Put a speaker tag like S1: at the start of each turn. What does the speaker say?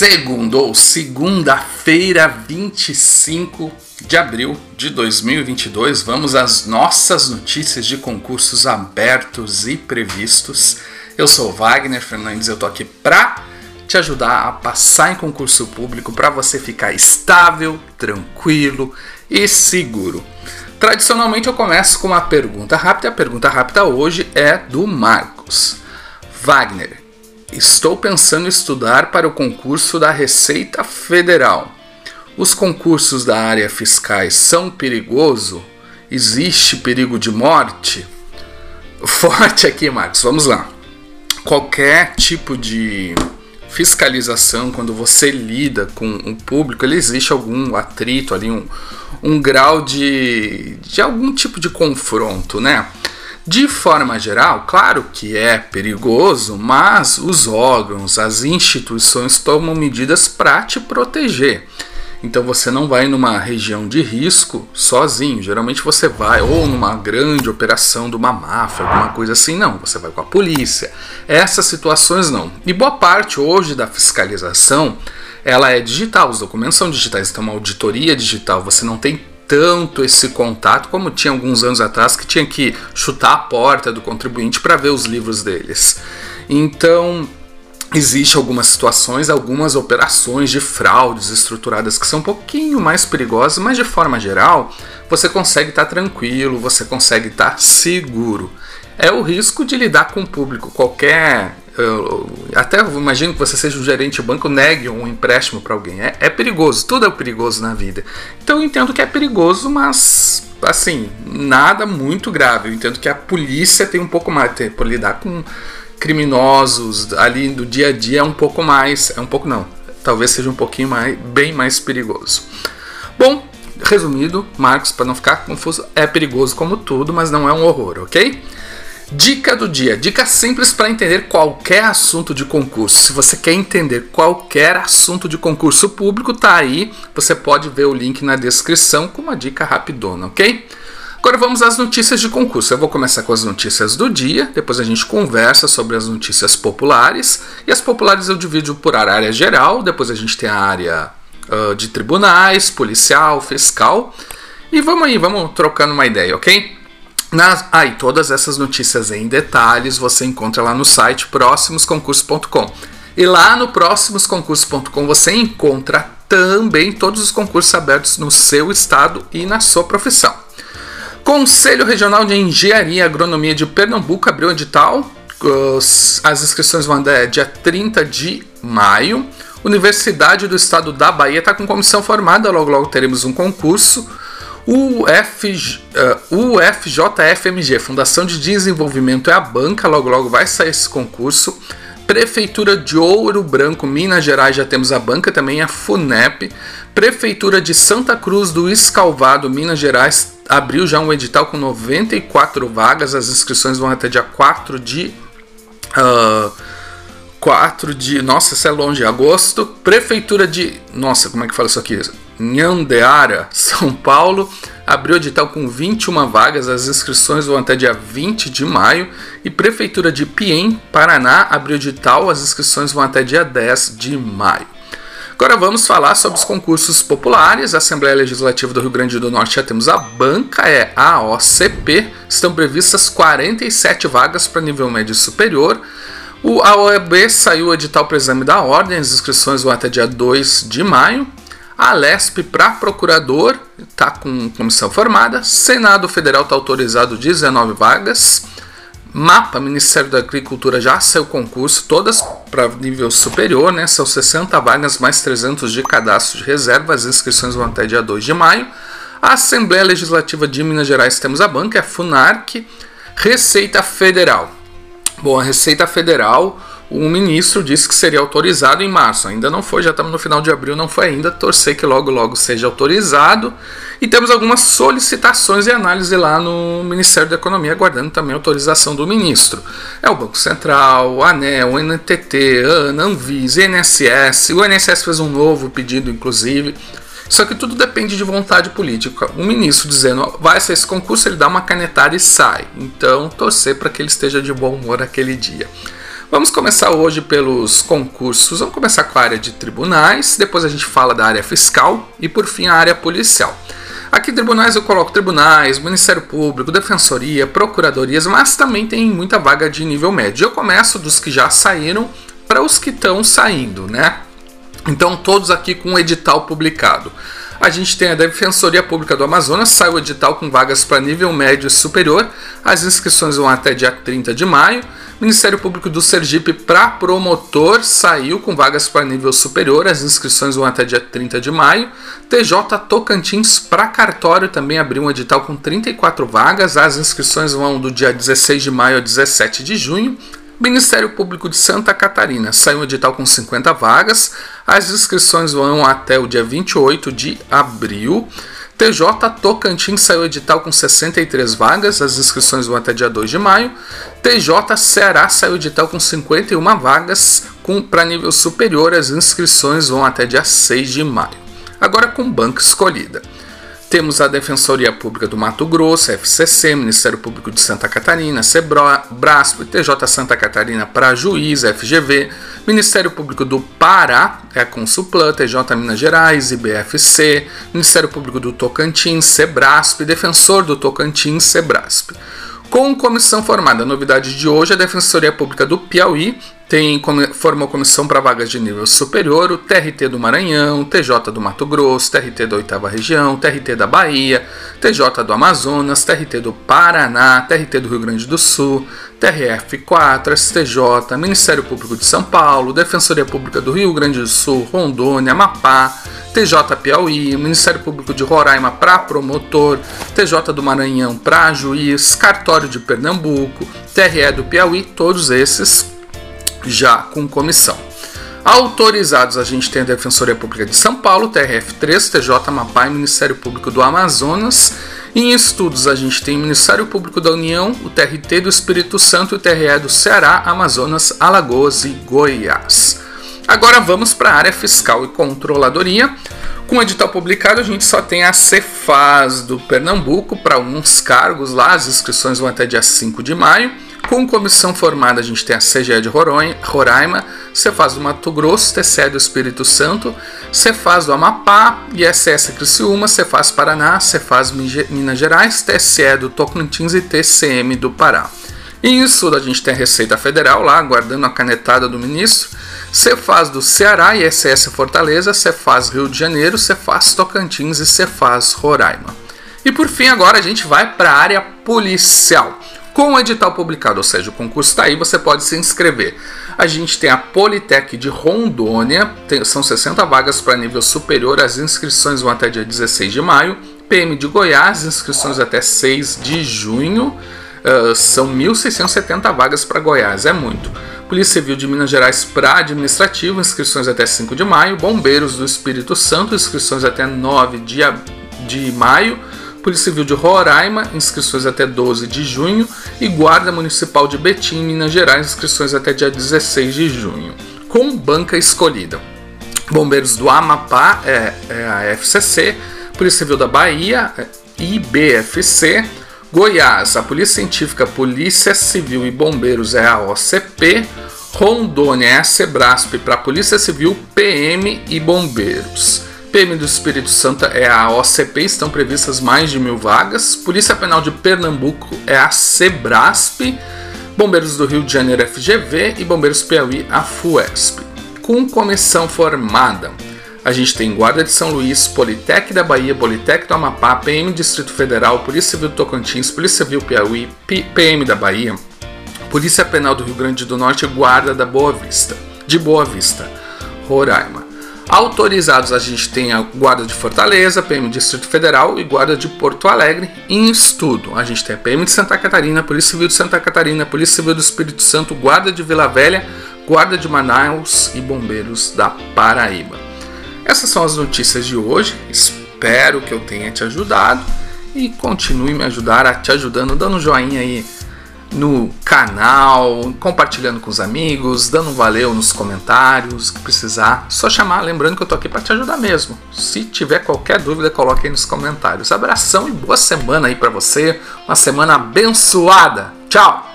S1: Segundo, segunda-feira, 25 de abril de 2022, vamos às nossas notícias de concursos abertos e previstos. Eu sou Wagner Fernandes, eu tô aqui para te ajudar a passar em concurso público para você ficar estável, tranquilo e seguro. Tradicionalmente eu começo com uma pergunta rápida. A pergunta rápida hoje é do Marcos. Wagner, Estou pensando em estudar para o concurso da Receita Federal. Os concursos da área fiscais são perigosos? Existe perigo de morte? Forte aqui, Marcos. Vamos lá. Qualquer tipo de fiscalização, quando você lida com o público, ele existe algum atrito ali, um, um grau de, de algum tipo de confronto, né? De forma geral, claro que é perigoso, mas os órgãos, as instituições tomam medidas para te proteger. Então você não vai numa região de risco sozinho. Geralmente você vai ou numa grande operação de uma máfia, alguma coisa assim, não. Você vai com a polícia. Essas situações não. E boa parte hoje da fiscalização ela é digital, os documentos são digitais, então uma auditoria digital, você não tem tanto esse contato como tinha alguns anos atrás que tinha que chutar a porta do contribuinte para ver os livros deles. Então, existe algumas situações, algumas operações de fraudes estruturadas que são um pouquinho mais perigosas, mas de forma geral, você consegue estar tá tranquilo, você consegue estar tá seguro. É o risco de lidar com o público. Qualquer eu, até imagino que você seja um gerente de banco, negue um empréstimo para alguém. É, é, perigoso, tudo é perigoso na vida. Então eu entendo que é perigoso, mas assim, nada muito grave. Eu entendo que a polícia tem um pouco mais, por lidar com criminosos ali do dia a dia é um pouco mais, é um pouco não, talvez seja um pouquinho mais, bem mais perigoso. Bom, resumido, Marcos, para não ficar confuso, é perigoso como tudo, mas não é um horror, ok? Dica do dia, dica simples para entender qualquer assunto de concurso. Se você quer entender qualquer assunto de concurso público, tá aí. Você pode ver o link na descrição com uma dica rapidona, ok? Agora vamos às notícias de concurso. Eu vou começar com as notícias do dia, depois a gente conversa sobre as notícias populares. E as populares eu divido por área geral, depois a gente tem a área uh, de tribunais, policial, fiscal. E vamos aí, vamos trocando uma ideia, ok? Nas, ah, e todas essas notícias em detalhes você encontra lá no site próximosconcursos.com. E lá no próximosconcursos.com você encontra também todos os concursos abertos no seu estado e na sua profissão. Conselho Regional de Engenharia e Agronomia de Pernambuco abriu edital. As inscrições vão até dia 30 de maio. Universidade do Estado da Bahia está com comissão formada, logo logo teremos um concurso. O UF, uh, UFJFMG, Fundação de Desenvolvimento é a banca, logo logo vai sair esse concurso. Prefeitura de Ouro Branco, Minas Gerais, já temos a banca também, a FUNEP. Prefeitura de Santa Cruz do Escalvado, Minas Gerais, abriu já um edital com 94 vagas. As inscrições vão até dia 4 de. Uh, 4 de. Nossa, isso é longe, agosto. Prefeitura de. Nossa, como é que fala isso aqui? Nhandeara, São Paulo, abriu edital com 21 vagas, as inscrições vão até dia 20 de maio. E Prefeitura de Piem, Paraná, abriu edital, as inscrições vão até dia 10 de maio. Agora vamos falar sobre os concursos populares. A Assembleia Legislativa do Rio Grande do Norte já temos a banca, é a OCP. Estão previstas 47 vagas para nível médio superior. O, a OEB saiu o edital para exame da ordem, as inscrições vão até dia 2 de maio. A LESP para procurador está com comissão formada. Senado Federal está autorizado 19 vagas. MAPA, Ministério da Agricultura, já saiu concurso, todas para nível superior, né? São 60 vagas mais 300 de cadastro de reserva. As inscrições vão até dia 2 de maio. A Assembleia Legislativa de Minas Gerais temos a banca, é a FUNARC. Receita Federal. Bom, a Receita Federal o ministro disse que seria autorizado em março. Ainda não foi, já estamos no final de abril, não foi ainda. Torcer que logo, logo seja autorizado. E temos algumas solicitações e análise lá no Ministério da Economia, aguardando também autorização do ministro. É o Banco Central, o ANEL, o NTT, ANA, Anvisa, INSS. O INSS fez um novo pedido, inclusive. Só que tudo depende de vontade política. O ministro dizendo vai ser esse concurso, ele dá uma canetada e sai. Então, torcer para que ele esteja de bom humor aquele dia. Vamos começar hoje pelos concursos. Vamos começar com a área de tribunais, depois a gente fala da área fiscal e por fim a área policial. Aqui tribunais eu coloco tribunais, Ministério Público, Defensoria, Procuradorias, mas também tem muita vaga de nível médio. Eu começo dos que já saíram para os que estão saindo, né? Então todos aqui com edital publicado. A gente tem a Defensoria Pública do Amazonas, saiu o edital com vagas para nível médio e superior. As inscrições vão até dia 30 de maio. Ministério Público do Sergipe para promotor saiu com vagas para nível superior. As inscrições vão até dia 30 de maio. TJ Tocantins para cartório também abriu um edital com 34 vagas. As inscrições vão do dia 16 de maio a 17 de junho. Ministério Público de Santa Catarina saiu um edital com 50 vagas. As inscrições vão até o dia 28 de abril. TJ Tocantins saiu edital com 63 vagas, as inscrições vão até dia 2 de maio. TJ Ceará saiu edital com 51 vagas, para nível superior, as inscrições vão até dia 6 de maio. Agora com banca escolhida. Temos a Defensoria Pública do Mato Grosso, FCC, Ministério Público de Santa Catarina, SEBRASP, TJ Santa Catarina para juiz, FGV, Ministério Público do Pará, é Consulplan, TJ Minas Gerais, IBFC, Ministério Público do Tocantins, SEBRASP, Defensor do Tocantins, SEBRASP. Com comissão formada, a novidade de hoje é a Defensoria Pública do Piauí, tem, formou comissão para vagas de nível superior, o TRT do Maranhão, TJ do Mato Grosso, TRT da Oitava Região, TRT da Bahia, TJ do Amazonas, TRT do Paraná, TRT do Rio Grande do Sul, TRF4, STJ, Ministério Público de São Paulo, Defensoria Pública do Rio Grande do Sul, Rondônia, Amapá, TJ Piauí, Ministério Público de Roraima para promotor, TJ do Maranhão para juiz, Cartório de Pernambuco, TRE do Piauí, todos esses já com comissão. Autorizados, a gente tem a Defensoria Pública de São Paulo, TRF3, TJ Amapá e Ministério Público do Amazonas. Em estudos, a gente tem o Ministério Público da União, o TRT do Espírito Santo e o TRE do Ceará, Amazonas, Alagoas e Goiás. Agora vamos para a área fiscal e controladoria. Com o edital publicado, a gente só tem a Cefaz do Pernambuco para alguns cargos lá, as inscrições vão até dia 5 de maio. Com comissão formada, a gente tem a CGE de Roraima, Cefaz do Mato Grosso, TCE do Espírito Santo, Cefaz do Amapá, ISS Criciúma, Cefaz Paraná, Cefaz Minas Gerais, TCE do Tocantins e TCM do Pará. Em Sul, a gente tem a Receita Federal lá, aguardando a canetada do ministro, Cefaz do Ceará, ISS Fortaleza, Cefaz Rio de Janeiro, Cefaz Tocantins e Cefaz Roraima. E por fim, agora a gente vai para a área policial. Com o edital publicado, ou seja, o concurso está aí, você pode se inscrever. A gente tem a Politec de Rondônia, tem, são 60 vagas para nível superior, as inscrições vão até dia 16 de maio. PM de Goiás, inscrições até 6 de junho, uh, são 1.670 vagas para Goiás, é muito. Polícia Civil de Minas Gerais para administrativo, inscrições até 5 de maio. Bombeiros do Espírito Santo, inscrições até 9 de, de maio. Polícia Civil de Roraima, inscrições até 12 de junho, e Guarda Municipal de Betim, Minas Gerais, inscrições até dia 16 de junho, com banca escolhida. Bombeiros do Amapá, é, é a FCC, Polícia Civil da Bahia, é IBFC, Goiás, a Polícia Científica, Polícia Civil e Bombeiros é a OCP, Rondônia é a Sebrasp para Polícia Civil, PM e Bombeiros. PM do Espírito Santo é a OCP, estão previstas mais de mil vagas. Polícia Penal de Pernambuco é a Sebrasp. Bombeiros do Rio de Janeiro FGV e Bombeiros Piauí a FUESP. Com comissão formada, a gente tem Guarda de São Luís, Politec da Bahia, Politec do Amapá, PM Distrito Federal, Polícia Civil do Tocantins, Polícia Civil Piauí, PM da Bahia, Polícia Penal do Rio Grande do Norte e Guarda da Boa Vista, de Boa Vista, Roraima. Autorizados a gente tem a Guarda de Fortaleza, PM Distrito Federal e Guarda de Porto Alegre. Em estudo, a gente tem a PM de Santa Catarina, Polícia Civil de Santa Catarina, Polícia Civil do Espírito Santo, Guarda de Vila Velha, Guarda de Manaus e Bombeiros da Paraíba. Essas são as notícias de hoje. Espero que eu tenha te ajudado e continue me ajudar a te ajudando, dando um joinha aí no canal, compartilhando com os amigos, dando um valeu nos comentários, que precisar, só chamar, lembrando que eu tô aqui para te ajudar mesmo. Se tiver qualquer dúvida, coloque aí nos comentários. Abração e boa semana aí para você, uma semana abençoada. Tchau.